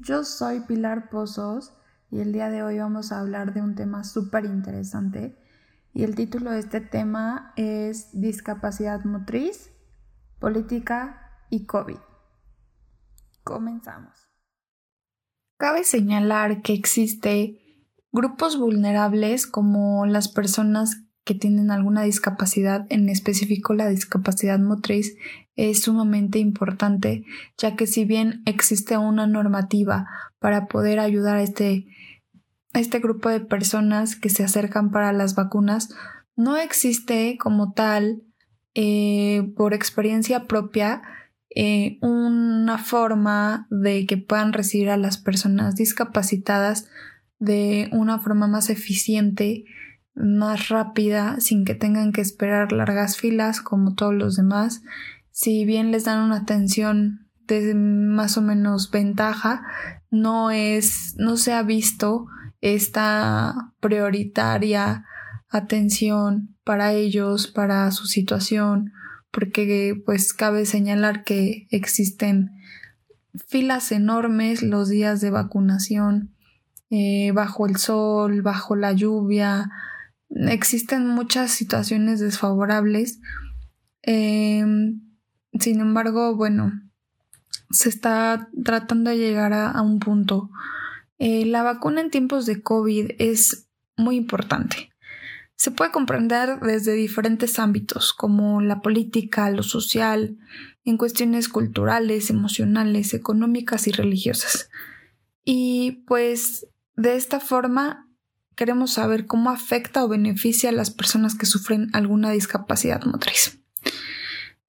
Yo soy Pilar Pozos y el día de hoy vamos a hablar de un tema súper interesante y el título de este tema es Discapacidad motriz, política y COVID. Comenzamos. Cabe señalar que existe grupos vulnerables como las personas que tienen alguna discapacidad, en específico la discapacidad motriz, es sumamente importante, ya que si bien existe una normativa para poder ayudar a este, este grupo de personas que se acercan para las vacunas, no existe como tal, eh, por experiencia propia, eh, una forma de que puedan recibir a las personas discapacitadas de una forma más eficiente más rápida sin que tengan que esperar largas filas como todos los demás. Si bien les dan una atención de más o menos ventaja, no es, no se ha visto esta prioritaria atención para ellos, para su situación, porque pues cabe señalar que existen filas enormes los días de vacunación, eh, bajo el sol, bajo la lluvia, existen muchas situaciones desfavorables. Em, sin embargo, bueno, se está tratando de llegar a, un punto. Eh, la vacuna en tiempos de COVID es muy importante. Se puede comprender desde diferentes ámbitos, como la política, lo social, en cuestiones culturales, emocionales, económicas y religiosas. Y pues de esta forma queremos saber cómo afecta o beneficia a las personas que sufren alguna discapacidad motriz.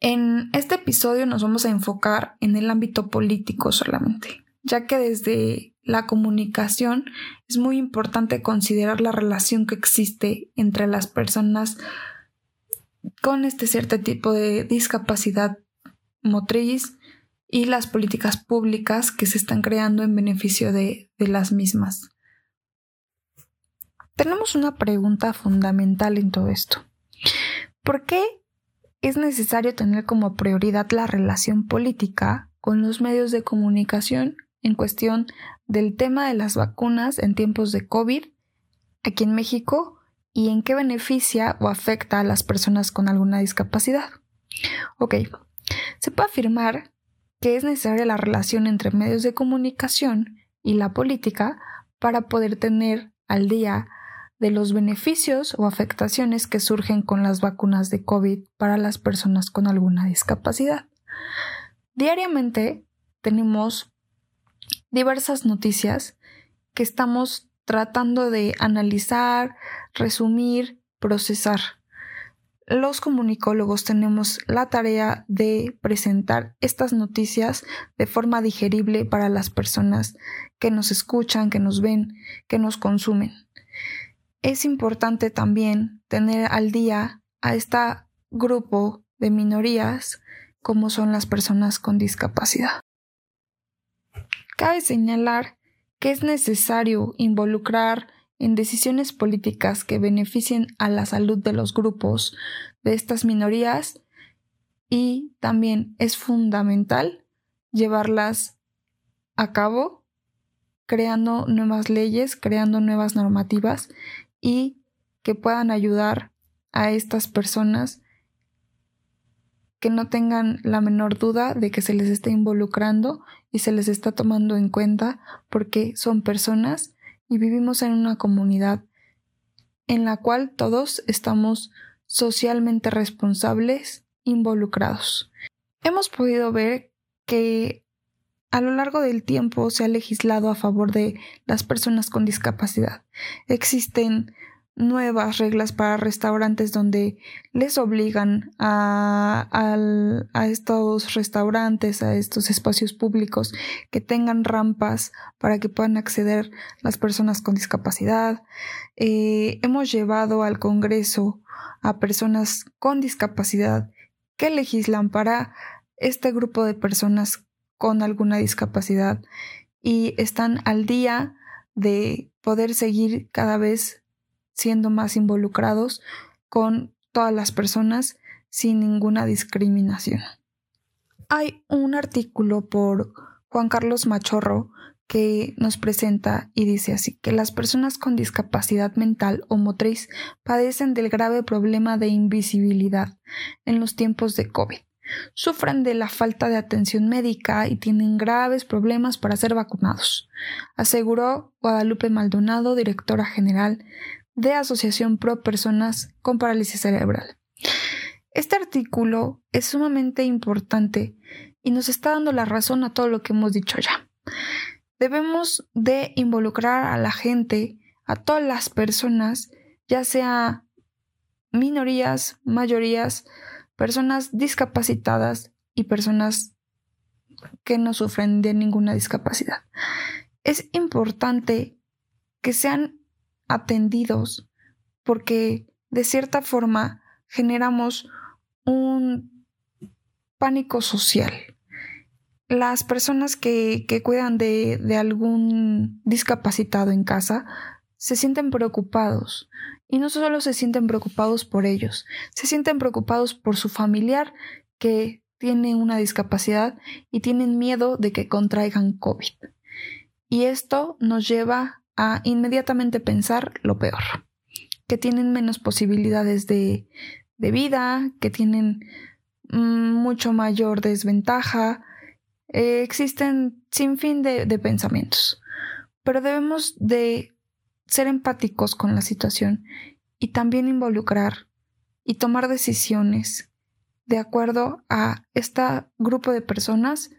En este episodio nos vamos a enfocar en el ámbito político solamente, ya que desde la comunicación es muy importante considerar la relación que existe entre las personas con este cierto tipo de discapacidad motriz y las políticas públicas que se están creando en beneficio de, las mismas. Tenemos una pregunta fundamental en todo esto. ¿Por qué es necesario tener como prioridad la relación política con los medios de comunicación en cuestión del tema de las vacunas en tiempos de COVID aquí en México y en qué beneficia o afecta a las personas con alguna discapacidad? Ok, se puede afirmar que es necesaria la relación entre medios de comunicación y la política para poder tener al día de los beneficios o afectaciones que surgen con las vacunas de COVID para las personas con alguna discapacidad. Diariamente tenemos diversas noticias que estamos tratando de analizar, resumir, procesar. Los comunicólogos tenemos la tarea de presentar estas noticias de forma digerible para las personas que nos escuchan, que nos ven, que nos consumen es importante también tener al día a este grupo de minorías como son las personas con discapacidad. Cabe señalar que es necesario involucrar en decisiones políticas que beneficien a la salud de los grupos de estas minorías y también es fundamental llevarlas a cabo creando nuevas leyes, creando nuevas normativas y que puedan ayudar a estas personas que no tengan la menor duda de que se les está involucrando y se les está tomando en cuenta porque son personas y vivimos en una comunidad en la cual todos estamos socialmente responsables involucrados. Hemos podido ver que a lo largo del tiempo se ha legislado a favor de las personas con discapacidad. Existen nuevas reglas para restaurantes donde les obligan a, estos restaurantes, a estos espacios públicos que tengan rampas para que puedan acceder las personas con discapacidad. Eh, hemos llevado al Congreso a personas con discapacidad que legislan para este grupo de personas con alguna discapacidad y están al día de poder seguir cada vez siendo más involucrados con todas las personas sin ninguna discriminación. Hay un artículo por Juan Carlos Machorro que nos presenta y dice así, que las personas con discapacidad mental o motriz padecen del grave problema de invisibilidad en los tiempos de COVID. Sufren de la falta de atención médica y tienen graves problemas para ser vacunados, aseguró Guadalupe Maldonado, directora general de Asociación Pro Personas con Parálisis Cerebral. Este artículo es sumamente importante y nos está dando la razón a todo lo que hemos dicho ya. Debemos de involucrar a la gente, a todas las personas, ya sea minorías, mayorías, personas discapacitadas y personas que no sufren de ninguna discapacidad. Es importante que sean atendidos porque de cierta forma generamos un pánico social las personas que, cuidan de, de, algún discapacitado en casa se sienten preocupados. Y no solo se sienten preocupados por ellos, se sienten preocupados por su familiar que tiene una discapacidad y tienen miedo de que contraigan COVID. Y esto nos lleva a inmediatamente pensar lo peor, que tienen menos posibilidades de, de vida, que tienen mm, mucho mayor desventaja, eh, existen sin fin de, de pensamientos, pero debemos de ser empáticos con la situación y también involucrar y tomar decisiones de acuerdo a este grupo de personas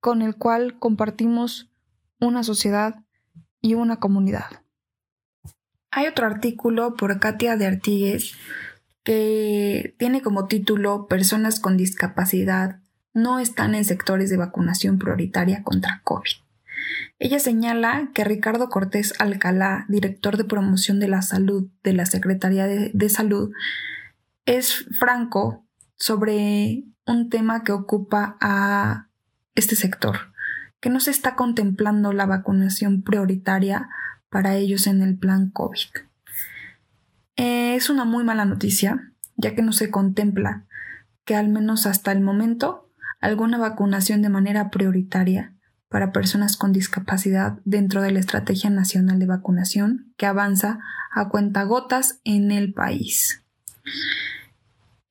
con el cual compartimos una sociedad y una comunidad. Hay otro artículo por Katia de Artigues que tiene como título Personas con discapacidad no están en sectores de vacunación prioritaria contra COVID. Ella señala que Ricardo Cortés Alcalá, director de promoción de la salud de la Secretaría de, Salud, es franco sobre un tema que ocupa a este sector, que no se está contemplando la vacunación prioritaria para ellos en el plan COVID. Eh, es una muy mala noticia, ya que no se contempla que al menos hasta el momento alguna vacunación de manera prioritaria para personas con discapacidad dentro de la Estrategia Nacional de Vacunación que avanza a cuentagotas en el país.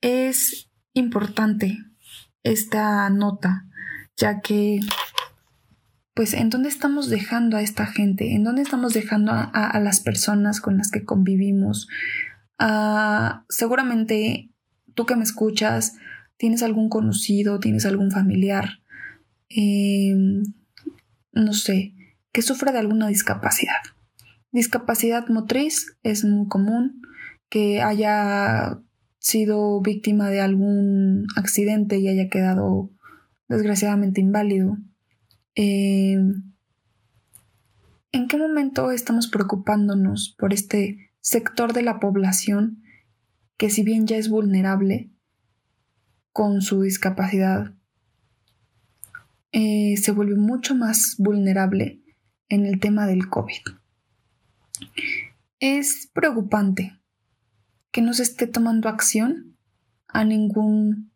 Es importante esta nota, ya que, pues, ¿en dónde estamos dejando a esta gente? ¿En dónde estamos dejando a, las personas con las que convivimos? Ah, seguramente tú que me escuchas, tienes algún conocido, tienes algún familiar, em, no sé, que sufra de alguna discapacidad. Discapacidad motriz es muy común que haya sido víctima de algún accidente y haya quedado desgraciadamente inválido. Em, ¿En qué momento estamos preocupándonos por este sector de la población que si bien ya es vulnerable, con su discapacidad eh, se vuelve mucho más vulnerable en el tema del COVID. Es preocupante que no se esté tomando acción a ningún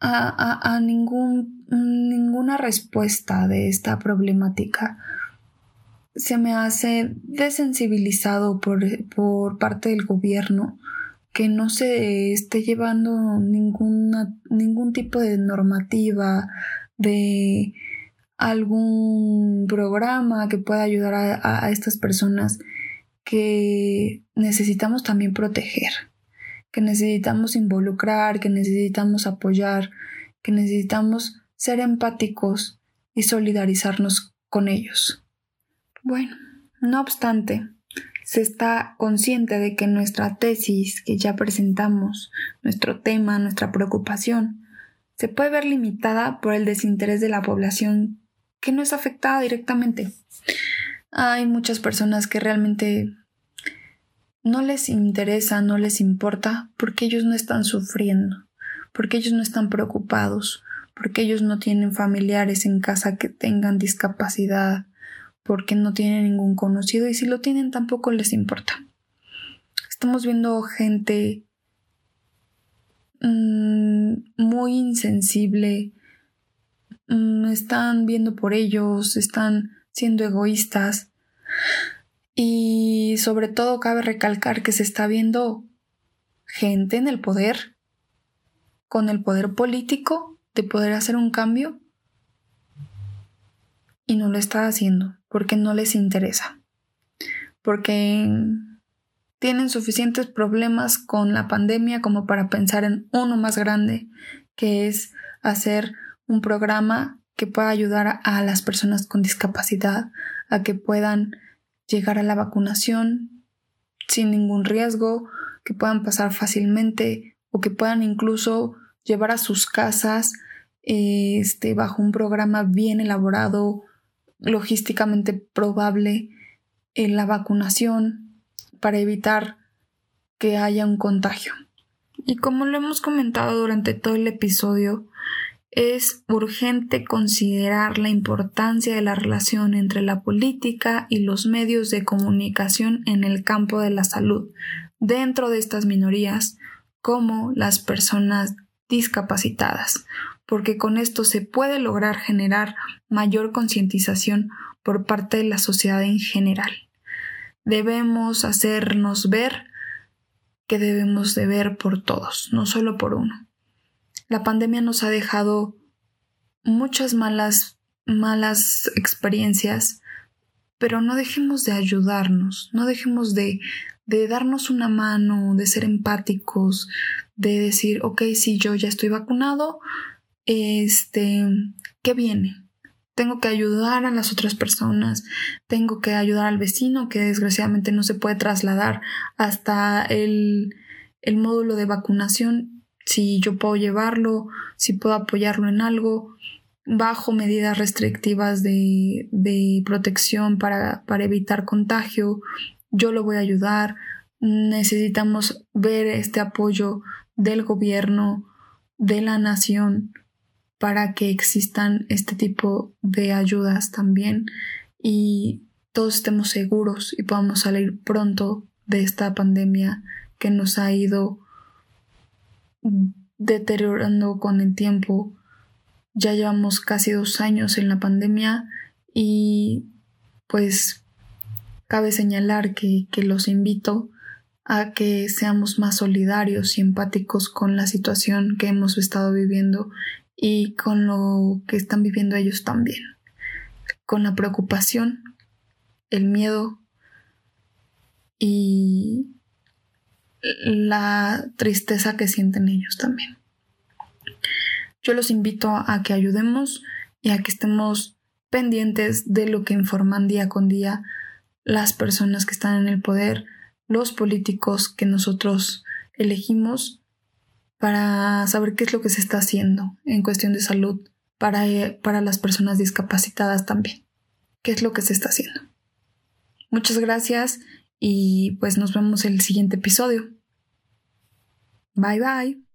a, ningún, ninguna respuesta de esta problemática. Se me hace desensibilizado por, por parte del gobierno que no se esté llevando ningún tipo de normativa, de algún programa que pueda ayudar a estas personas que necesitamos también proteger, que necesitamos involucrar, que necesitamos apoyar, que necesitamos ser empáticos y solidarizarnos con ellos. Bueno, no obstante, se está consciente de que nuestra tesis que ya presentamos, nuestro tema, nuestra preocupación, se puede ver limitada por el desinterés de la población que no es afectada directamente. Hay muchas personas que realmente no les interesa, no les importa, porque ellos no están sufriendo, porque ellos no están preocupados, porque ellos no tienen familiares en casa que tengan discapacidad, porque no tienen ningún conocido y si lo tienen tampoco les importa. Estamos viendo gente mm, muy insensible, mm, están viendo por ellos, están siendo egoístas. Y sobre todo cabe recalcar que se está viendo gente en el poder, con el poder político de poder hacer un cambio y no lo está haciendo porque no les interesa, porque tienen suficientes problemas con la pandemia como para pensar en uno más grande, que es hacer un programa que pueda ayudar a las personas con discapacidad a que puedan llegar a la vacunación sin ningún riesgo, que puedan pasar fácilmente o que puedan incluso llevar a sus casas este, bajo un programa bien elaborado, logísticamente probable, en la vacunación para evitar que haya un contagio. Y como lo hemos comentado durante todo el episodio, es urgente considerar la importancia de la relación entre la política y los medios de comunicación en el campo de la salud dentro de estas minorías, como las personas discapacitadas, porque con esto se puede lograr generar mayor concientización por parte de la sociedad en general. Debemos hacernos ver que debemos de ver por todos, no solo por uno. La pandemia nos ha dejado muchas malas malas experiencias, pero no dejemos de ayudarnos, no dejemos de, de darnos una mano, de ser empáticos, de decir, ok, si yo ya estoy vacunado, este, ¿qué viene? Tengo que ayudar a las otras personas, tengo que ayudar al vecino que desgraciadamente no se puede trasladar hasta el, el módulo de vacunación, si yo puedo llevarlo, si puedo apoyarlo en algo, bajo medidas restrictivas de, de protección para, para evitar contagio, yo lo voy a ayudar, necesitamos ver este apoyo del gobierno, de la nación, para que existan este tipo de ayudas también y todos estemos seguros y podamos salir pronto de esta pandemia que nos ha ido deteriorando con el tiempo. Ya llevamos casi dos años en la pandemia y pues cabe señalar que, que los invito a que seamos más solidarios y empáticos con la situación que hemos estado viviendo y con lo que están viviendo ellos también, con la preocupación, el miedo y la tristeza que sienten ellos también. Yo los invito a que ayudemos y a que estemos pendientes de lo que informan día con día las personas que están en el poder, los políticos que nosotros elegimos para saber qué es lo que se está haciendo en cuestión de salud para, eh, para las personas discapacitadas también. ¿Qué es lo que se está haciendo? Muchas gracias y pues nos vemos en el siguiente episodio. Bye bye.